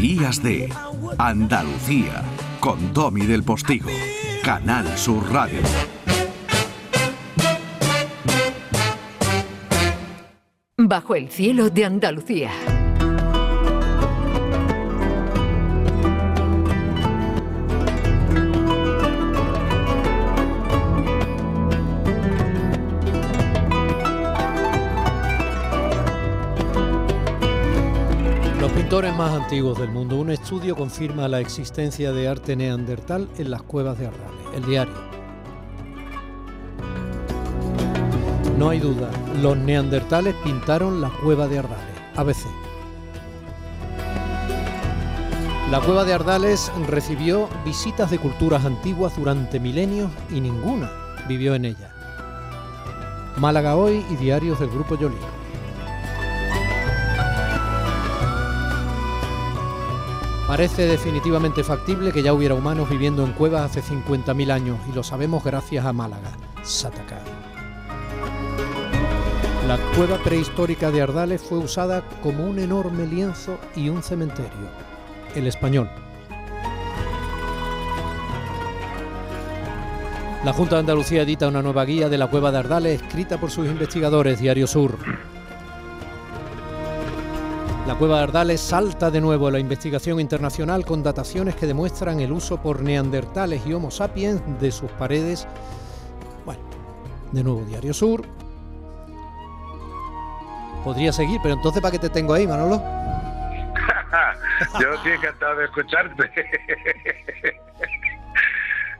Días de Andalucía con Domi del Postigo, Canal Sur Radio. Bajo el cielo de Andalucía. Pintores más antiguos del mundo. Un estudio confirma la existencia de arte neandertal en las cuevas de Ardales. El diario. No hay duda, los neandertales pintaron la cueva de Ardales. ABC. La cueva de Ardales recibió visitas de culturas antiguas durante milenios y ninguna vivió en ella. Málaga hoy y diarios del Grupo Yolí. Parece definitivamente factible que ya hubiera humanos viviendo en cuevas hace 50.000 años y lo sabemos gracias a Málaga, Sataka. La cueva prehistórica de Ardales fue usada como un enorme lienzo y un cementerio, el español. La Junta de Andalucía edita una nueva guía de la cueva de Ardales escrita por sus investigadores, Diario Sur. La cueva de Ardales salta de nuevo a la investigación internacional con dataciones que demuestran el uso por neandertales y Homo sapiens de sus paredes. Bueno, de nuevo Diario Sur. Podría seguir, pero entonces ¿para qué te tengo ahí, Manolo? Yo estoy encantado de escucharte.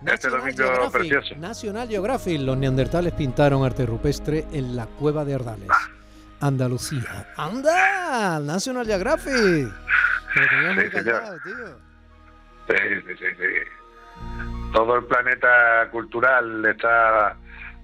este domingo precioso. National Geographic. Los neandertales pintaron arte rupestre en la cueva de Ardales. Ah. Andalucía. ¡Anda! National Geographic. Sí, sí, sí, sí, Todo el planeta cultural está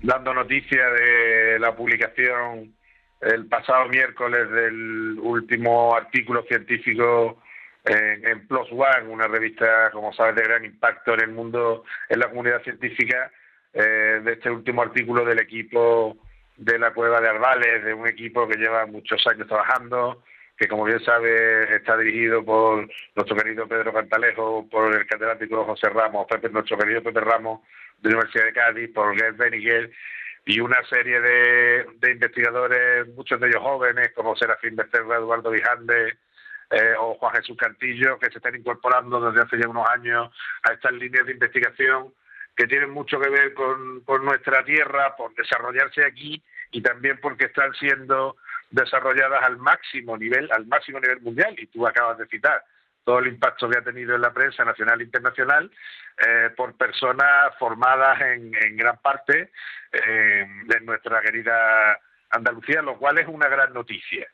dando noticia de la publicación el pasado miércoles del último artículo científico en, en, Plus One, una revista, como sabes, de gran impacto en el mundo, en la comunidad científica, eh, de este último artículo del equipo de la cueva de Arbales, de un equipo que lleva muchos años trabajando, que como bien sabe está dirigido por nuestro querido Pedro Cantalejo, por el catedrático José Ramos, Pepe, nuestro querido Pepe Ramos de la Universidad de Cádiz, por Gerd Beniguel y una serie de, investigadores, muchos de ellos jóvenes, como Serafín Becerra, Eduardo Vijande eh, o Juan Jesús Cantillo, que se están incorporando desde hace ya unos años a estas líneas de investigación que tienen mucho que ver con, nuestra tierra, por desarrollarse aquí y también porque están siendo desarrolladas al máximo nivel, al máximo nivel mundial, y tú acabas de citar todo el impacto que ha tenido en la prensa nacional e internacional eh, por personas formadas en, gran parte eh, de nuestra querida Andalucía, lo cual es una gran noticia,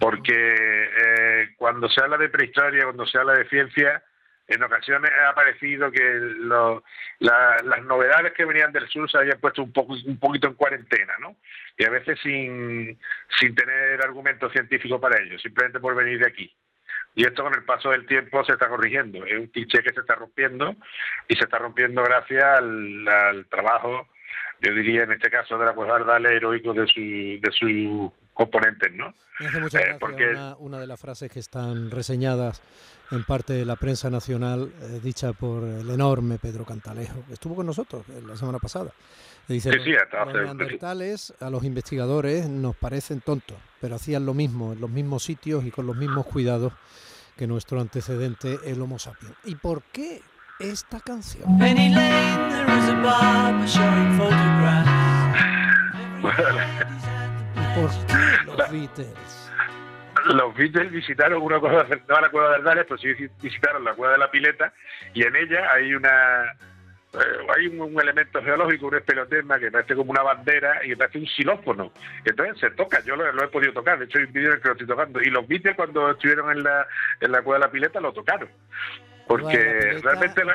porque eh, cuando se habla de prehistoria, cuando se habla de ciencia, en ocasiones ha parecido que las novedades que venían del sur se habían puesto un, poco, un poquito en cuarentena, ¿no? Y a veces sin, sin tener argumento científico para ello, simplemente por venir de aquí. Y esto con el paso del tiempo se está corrigiendo. Es un cliché que se está rompiendo y se está rompiendo gracias al, trabajo, yo diría en este caso de la Dale heroico de, su, de sus componentes, ¿no? Me hace mucha eh, una, una de las frases que están reseñadas en parte de la prensa nacional, eh, dicha por el enorme Pedro Cantalejo, que estuvo con nosotros eh, la semana pasada. dice, los, neandertales a los investigadores nos parecen tontos, pero hacían lo mismo en los mismos sitios y con los mismos cuidados que nuestro antecedente, el Homo sapiens. ¿Y por qué esta canción? ¿Por qué los Beatles? Los Beatles visitaron una cueva, no la cueva de Ardales, pero sí visitaron la cueva de la Pileta y en ella hay una eh, hay un, elemento geológico, un espelotema que parece como una bandera y parece un xilófono. Entonces se toca, yo lo, he podido tocar, de hecho hay un vídeo en el que lo estoy tocando. Y los Beatles cuando estuvieron en la, en la cueva de la pileta lo tocaron. Porque realmente... La...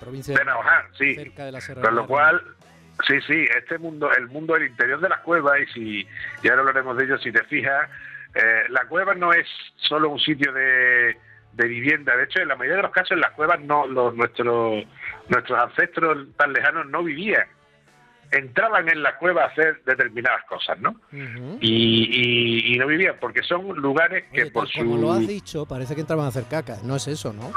provincia de sí. Cerca de la Con lo cual, sí, sí, este mundo, el mundo del interior de las cuevas, y si ya ahora hablaremos de ello, si te fijas, eh, la cueva no es solo un sitio de de vivienda. De hecho, en la mayoría de los casos en las cuevas no los nuestros nuestros ancestros tan lejanos no vivían. Entraban en la cueva a hacer determinadas cosas, ¿no? y, y, no vivían, porque son lugares que por su... Como lo has dicho, parece que entraban a hacer caca. No es eso, ¿no?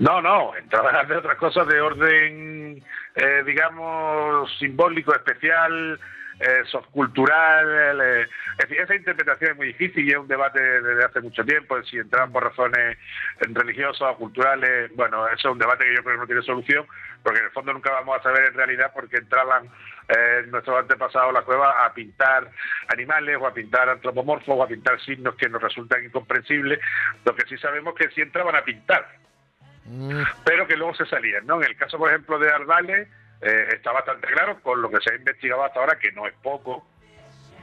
No, no, entraban a hacer otras cosas de orden, eh, digamos, simbólico, especial, eh, subcultural. Eh, esa interpretación es muy difícil y es un debate desde hace mucho tiempo, si entraban por razones religiosas o culturales. Bueno, eso es un debate que yo creo que no tiene solución, porque en el fondo nunca vamos a saber en realidad por qué entraban eh, nuestros antepasados a la cueva a pintar animales o a pintar antropomorfos o a pintar signos que nos resultan incomprensibles. Lo que sí sabemos es que sí entraban a pintar, mm. pero que luego se salían. ¿no? En el caso, por ejemplo, de Arbales, eh, está bastante claro con lo que se ha investigado hasta ahora, que no es poco,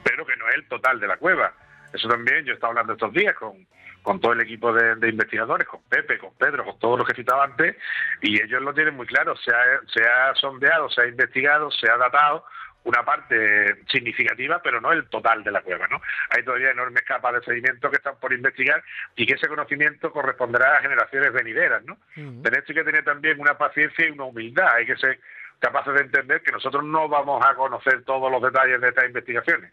pero que no es el total de la cueva. Eso también yo he estado hablando estos días con, con todo el equipo de, investigadores, con Pepe, con Pedro, con todos los que citaba antes, y ellos lo tienen muy claro. Se ha, se ha sondeado, se ha investigado, se ha datado una parte significativa, pero no el total de la cueva, ¿no? Hay todavía enormes capas de sedimento que están por investigar y que ese conocimiento corresponderá a generaciones venideras, ¿no? Tenéis que tener también una paciencia y una humildad, hay que ser capaces de entender que nosotros no vamos a conocer todos los detalles de estas investigaciones.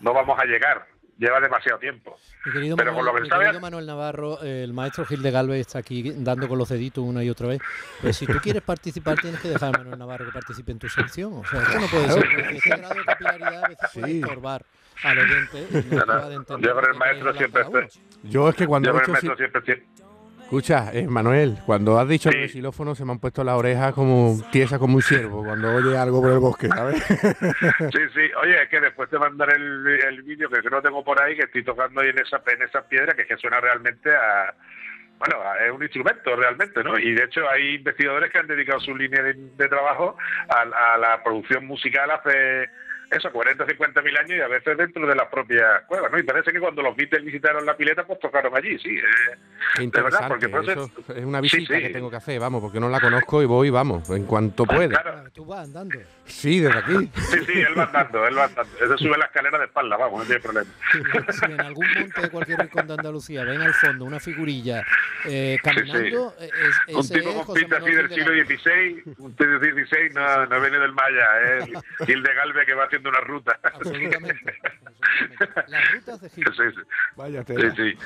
No vamos a llegar. Lleva demasiado tiempo. Pero Manuel, con lo que querido Manuel Navarro, el maestro Gil de Galvez está aquí dando con los deditos una y otra vez. Pues si tú quieres participar, tienes que dejar a Manuel Navarro que participe en tu sección. O sea, esto no puede ser. Porque este grado de capilaridad a veces puede estorbar al oyente. yo con el maestro siempre estoy. Yo es que cuando. Yo con el maestro siempre Escucha, eh, Manuel, cuando has dicho el xilófono se me han puesto las orejas como tiesa como un ciervo cuando oye algo por el bosque, ¿sabes? sí, sí. Oye, es que después te mandaré el, el vídeo que no tengo por ahí, que estoy tocando ahí en esa, en esa piedra, que es que suena realmente a... Bueno, es un instrumento realmente, ¿no? Y de hecho hay investigadores que han dedicado su línea de, trabajo a, a la producción musical hace eso, 40 o 50 mil años y a veces dentro de la propia cueva, ¿no? Y parece que cuando los Beatles visitaron la pileta, pues tocaron allí, sí. Eh, de verdad, porque eso es una visita que tengo que hacer, vamos, porque no la conozco y voy, vamos, en cuanto ah, pueda. Claro. Tú vas andando. Sí, desde aquí. Sí, sí, él va andando, él va andando. Ese sube la escalera de espalda, vamos, no tiene problema. si en algún monte de cualquier rincón de Andalucía ven al fondo una figurilla eh, caminando, sí, sí. un tipo con pinta así del siglo XVI, un siglo XVI no, no viene del Maya, es eh. Gil de Galve que va haciendo una ruta. Absolutamente. Las rutas de Gil. Sí, sí. Vaya sí, sí.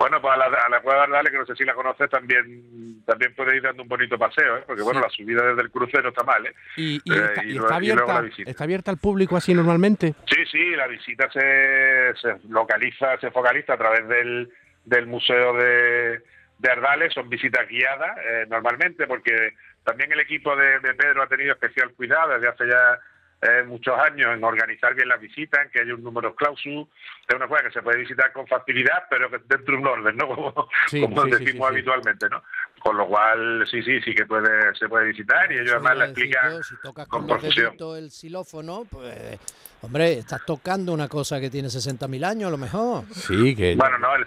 Bueno, pues a la, a la Cueva de que no sé si la conoces, también también puede ir dando un bonito paseo, ¿eh? porque bueno, la subida desde el crucero está mal. ¿eh? ¿Y, eh, está, abierta, está abierta al público así normalmente? Sí, sí, la visita se, se localiza, se focaliza a través del, del Museo de, de Ardales, son visitas guiadas eh, normalmente, porque también el equipo de, de Pedro ha tenido especial cuidado desde hace ya eh, muchos años en organizar bien las visitas, en que haya un número clausus, es una cosa que se puede visitar con facilidad, pero que dentro de un orden, ¿no? Como, decimos habitualmente, ¿no? Con lo cual, sí, sí, sí que puede se puede visitar y ellos además la explican si tocas con, con el xilófono, pues, hombre, estás tocando una cosa que tiene 60.000 años a lo mejor. Sí, que... Bueno, no, el,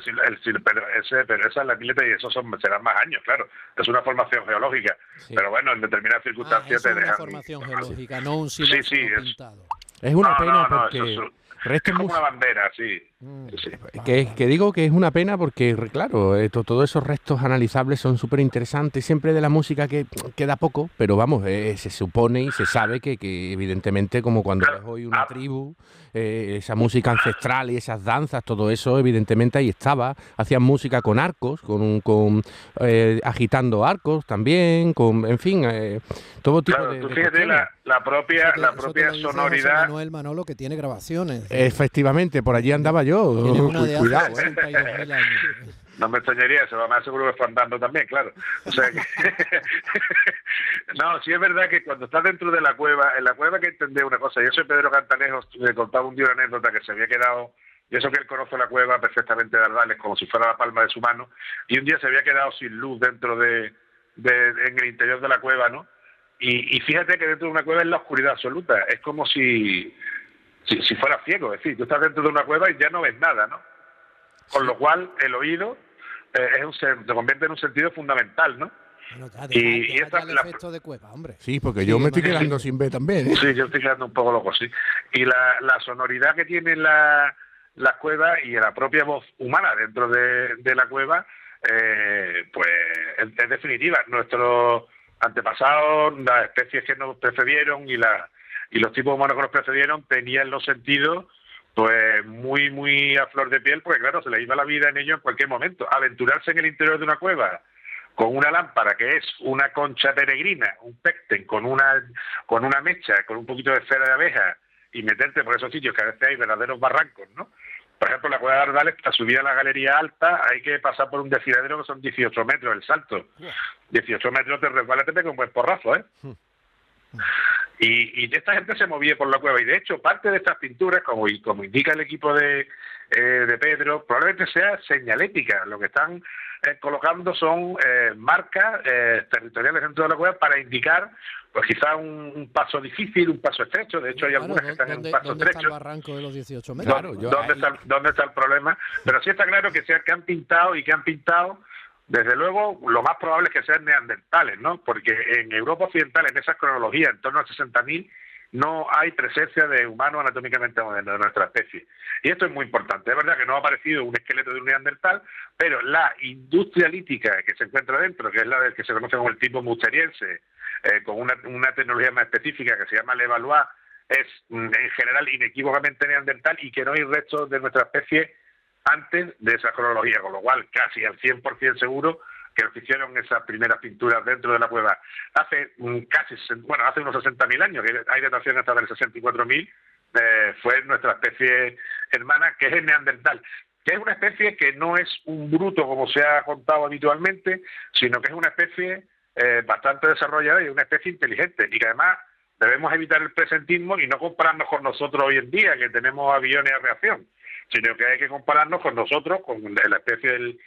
pero, ese, pero esa es la pileta y eso son, serán más años, claro. Es una formación geológica, pero bueno, en determinadas circunstancias ah, es una formación geológica, no un xilófono sí, sí, pintado. Es una pena porque es como una bandera, sí. Mm. Que, que, digo que es una pena porque, claro, esto, todos esos restos analizables son súper interesantes. Siempre de la música que queda poco, pero vamos, eh, se supone y se sabe que, que evidentemente, como cuando es hoy una tribu, eh, esa música ancestral y esas danzas, todo eso, evidentemente ahí estaba. Hacían música con arcos, con, con eh, agitando arcos también, con, en fin, todo tipo de. Tú fíjate la, la, propia, la propia sonoridad. Manuel Manolo que tiene grabaciones. Efectivamente, por allí andaba yo. Cuidado. No me extrañaría, se va más seguro que andando también, claro. O sea no, sí es verdad que cuando estás dentro de la cueva, en la cueva hay que entender una cosa. Yo soy Pedro Cantanejo, le contaba un día una anécdota que se había quedado, y eso que él conoce la cueva perfectamente de Ardales, como si fuera la palma de su mano, y un día se había quedado sin luz dentro de, en el interior de la cueva, ¿no? Y, fíjate que dentro de una cueva es la oscuridad absoluta, es como si, si, fuera ciego, es decir, tú estás dentro de una cueva y ya no ves nada, ¿no? Con lo cual el oído eh, es un, se convierte en un sentido fundamental, ¿no? y, esta, el efecto de cueva, hombre. Sí, porque yo me estoy quedando sin ver también. ¿eh? Sí, yo estoy quedando un poco loco, sí. Y la, la sonoridad que tiene la, la cueva y la propia voz humana dentro de, de la cueva, eh, pues es, definitiva. Nuestros antepasados, las especies que nos precedieron y, la, y los tipos humanos que nos precedieron tenían los sentidos pues muy, muy a flor de piel, porque claro, se les iba la vida en ello en cualquier momento. Aventurarse en el interior de una cueva con una lámpara que es una concha peregrina, un pecten, con una, con una mecha, con un poquito de cera de abeja y meterte por esos sitios que a veces hay verdaderos barrancos, ¿no? Por ejemplo, la Cueva de Ardales, para subir a la galería alta, hay que pasar por un desfiladero que son 18 metros el salto. 18 metros te resbalas, te pega un buen porrazo, ¿eh? Y, y, esta gente se movía por la cueva. Y de hecho, parte de estas pinturas, como, como indica el equipo de, eh, de Pedro, probablemente sea señalética. Lo que están eh, colocando son eh, marcas eh, territoriales dentro de la cueva para indicar, pues quizá un, paso difícil, un paso estrecho. De hecho, hay algunas que están en un paso ¿dónde estrecho. Está el barranco de los 18 metros? Claro, ¿Dónde, está, ¿Dónde está el problema? Pero sí está claro que, sea, que han pintado y que han pintado desde luego, lo más probable es que sean neandertales, ¿no? Porque en Europa Occidental, en esa cronología, en torno a 60.000, no hay presencia de humanos anatómicamente modernos de nuestra especie. Y esto es muy importante. Es verdad que no ha aparecido un esqueleto de un neandertal, pero la industria lítica que se encuentra dentro, que es la del que se conoce como el tipo musteriense, eh, con una, tecnología más específica que se llama Levallois, es mm, en general inequívocamente neandertal y que no hay restos de nuestra especie antes de esa cronología, con lo cual casi al 100% seguro que hicieron esas primeras pinturas dentro de la cueva hace mm, casi, bueno, hace unos 60.000 años, que hay datación hasta del 64.000, eh, fue nuestra especie hermana, que es el neandertal, que es una especie que no es un bruto como se ha contado habitualmente, sino que es una especie eh, bastante desarrollada y una especie inteligente, y que además debemos evitar el presentismo y no compararnos con nosotros hoy en día, que tenemos aviones a reacción sino que hay que compararnos con nosotros, con la especie del,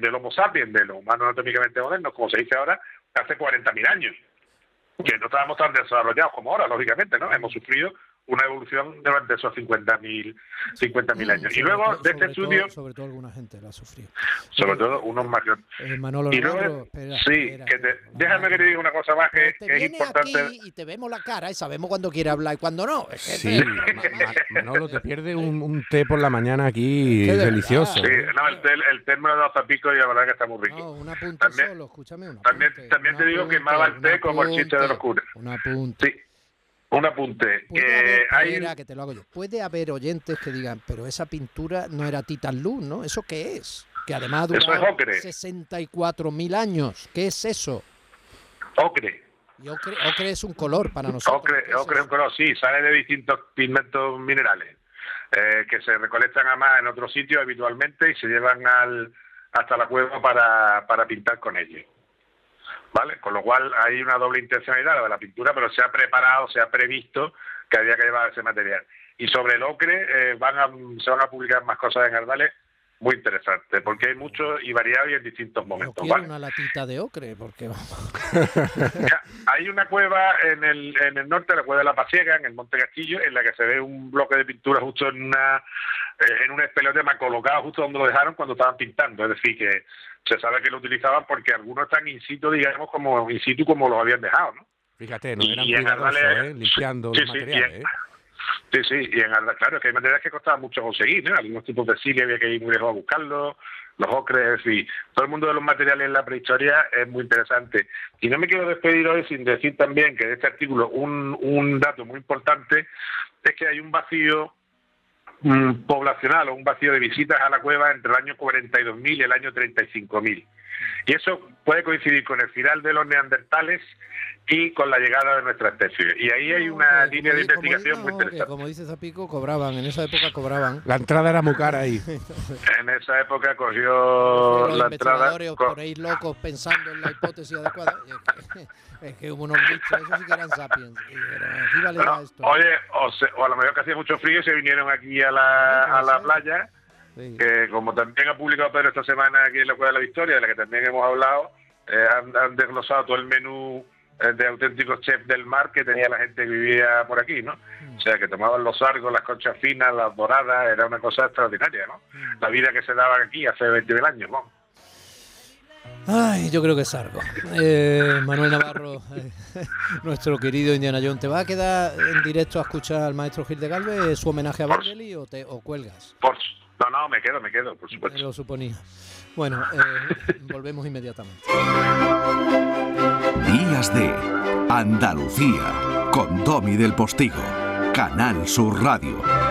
del Homo sapiens, de los humanos anatómicamente modernos, como se dice ahora, hace 40.000 años, que no estábamos tan desarrollados como ahora, lógicamente, ¿no? Hemos sufrido una evolución durante esos 50.000 50.000 años. y luego de este estudio... sobre todo alguna gente la ha sufrido. Sobre todo unos mayores. Eh, Manolo y luego, sí, que te, déjame que te diga una cosa más que, es importante. Aquí y te vemos la cara y sabemos cuándo quiere hablar y cuándo no. sí, Manolo, te pierde un, un, té por la mañana aquí delicioso. Sí, no, el té, el té me lo da pico y la verdad que está muy rico. No, un apunte también, solo, escúchame. Un también, también te digo que más va el té como el chiste de los curas. Un apunte. Sí. Un apunte. Que hay... que te lo hago yo. Puede haber oyentes que digan, pero esa pintura no era Titan Luz, ¿no? ¿Eso qué es? Que además dura 64.000 años. ¿Qué es eso? Ocre. Y ocre, ocre es un color para nosotros. Ocre, ocre es un color, sí, sale de distintos pigmentos minerales eh, que se recolectan además en otros sitios habitualmente y se llevan al, hasta la cueva para, para pintar con ellos. ¿Vale? Con lo cual hay una doble intencionalidad de la pintura, pero se ha preparado, se ha previsto que había que llevar ese material. Y sobre el ocre eh, van a, se van a publicar más cosas en Ardales muy interesantes, porque hay mucho y variado y en distintos momentos. Quiero una latita de ocre, porque hay una cueva en el, en el norte, la cueva de la Pasiega, en el Monte Castillo, en la que se ve un bloque de pintura justo en una eh, en un espeleotema colocado justo donde lo dejaron cuando estaban pintando. Es decir, que se sabe que lo utilizaban porque algunos están in situ, digamos, como in situ como los habían dejado, ¿no? Fíjate, no eran cuidadosos, ¿eh? limpiando sí, los materiales, ¿eh? Sí, sí, y en claro, que hay materiales que costaban mucho conseguir, ¿no? Algunos tipos de sigue había que ir muy lejos a buscarlos, los ocres y todo el mundo de los materiales en la prehistoria es muy interesante. Y no me quiero despedir hoy sin decir también que de este artículo un, un dato muy importante es que hay un vacío poblacional o un vacío de visitas a la cueva entre el año 42.000 y el año 35.000. Y eso puede coincidir con el final de los neandertales y con la llegada de nuestra especie. Y ahí hay una línea de investigación muy interesante. como dice Zapico, cobraban, en esa época cobraban. La entrada era muy cara ahí. en esa época cogió la entrada... por ahí locos pensando en la hipótesis adecuada. Es que hubo unos bichos, esos sí que eran sapiens. Oye, o, a lo mejor que hacía mucho frío y se vinieron aquí a la, a la playa, que como también ha publicado Pedro esta semana aquí en la Cueva de la Victoria, de la que también hemos hablado, han, desglosado todo el menú de auténticos chefs del mar que tenía la gente que vivía por aquí, ¿no? O sea, que tomaban los argos, las conchas finas, las doradas, era una cosa extraordinaria, ¿no? La vida que se daba aquí hace 20.000 años, ¿no? Ay, yo creo que es algo. Eh, Manuel Navarro, eh, nuestro querido Indiana Jones, ¿te va a quedar en directo a escuchar al maestro Gil de Galvez su homenaje a Bargelli o, te, o cuelgas? No, no, me quedo, me quedo, por supuesto. lo suponía. Bueno, eh, volvemos inmediatamente. Días de Andalucía con Domi del Postigo, Canal Sur Radio.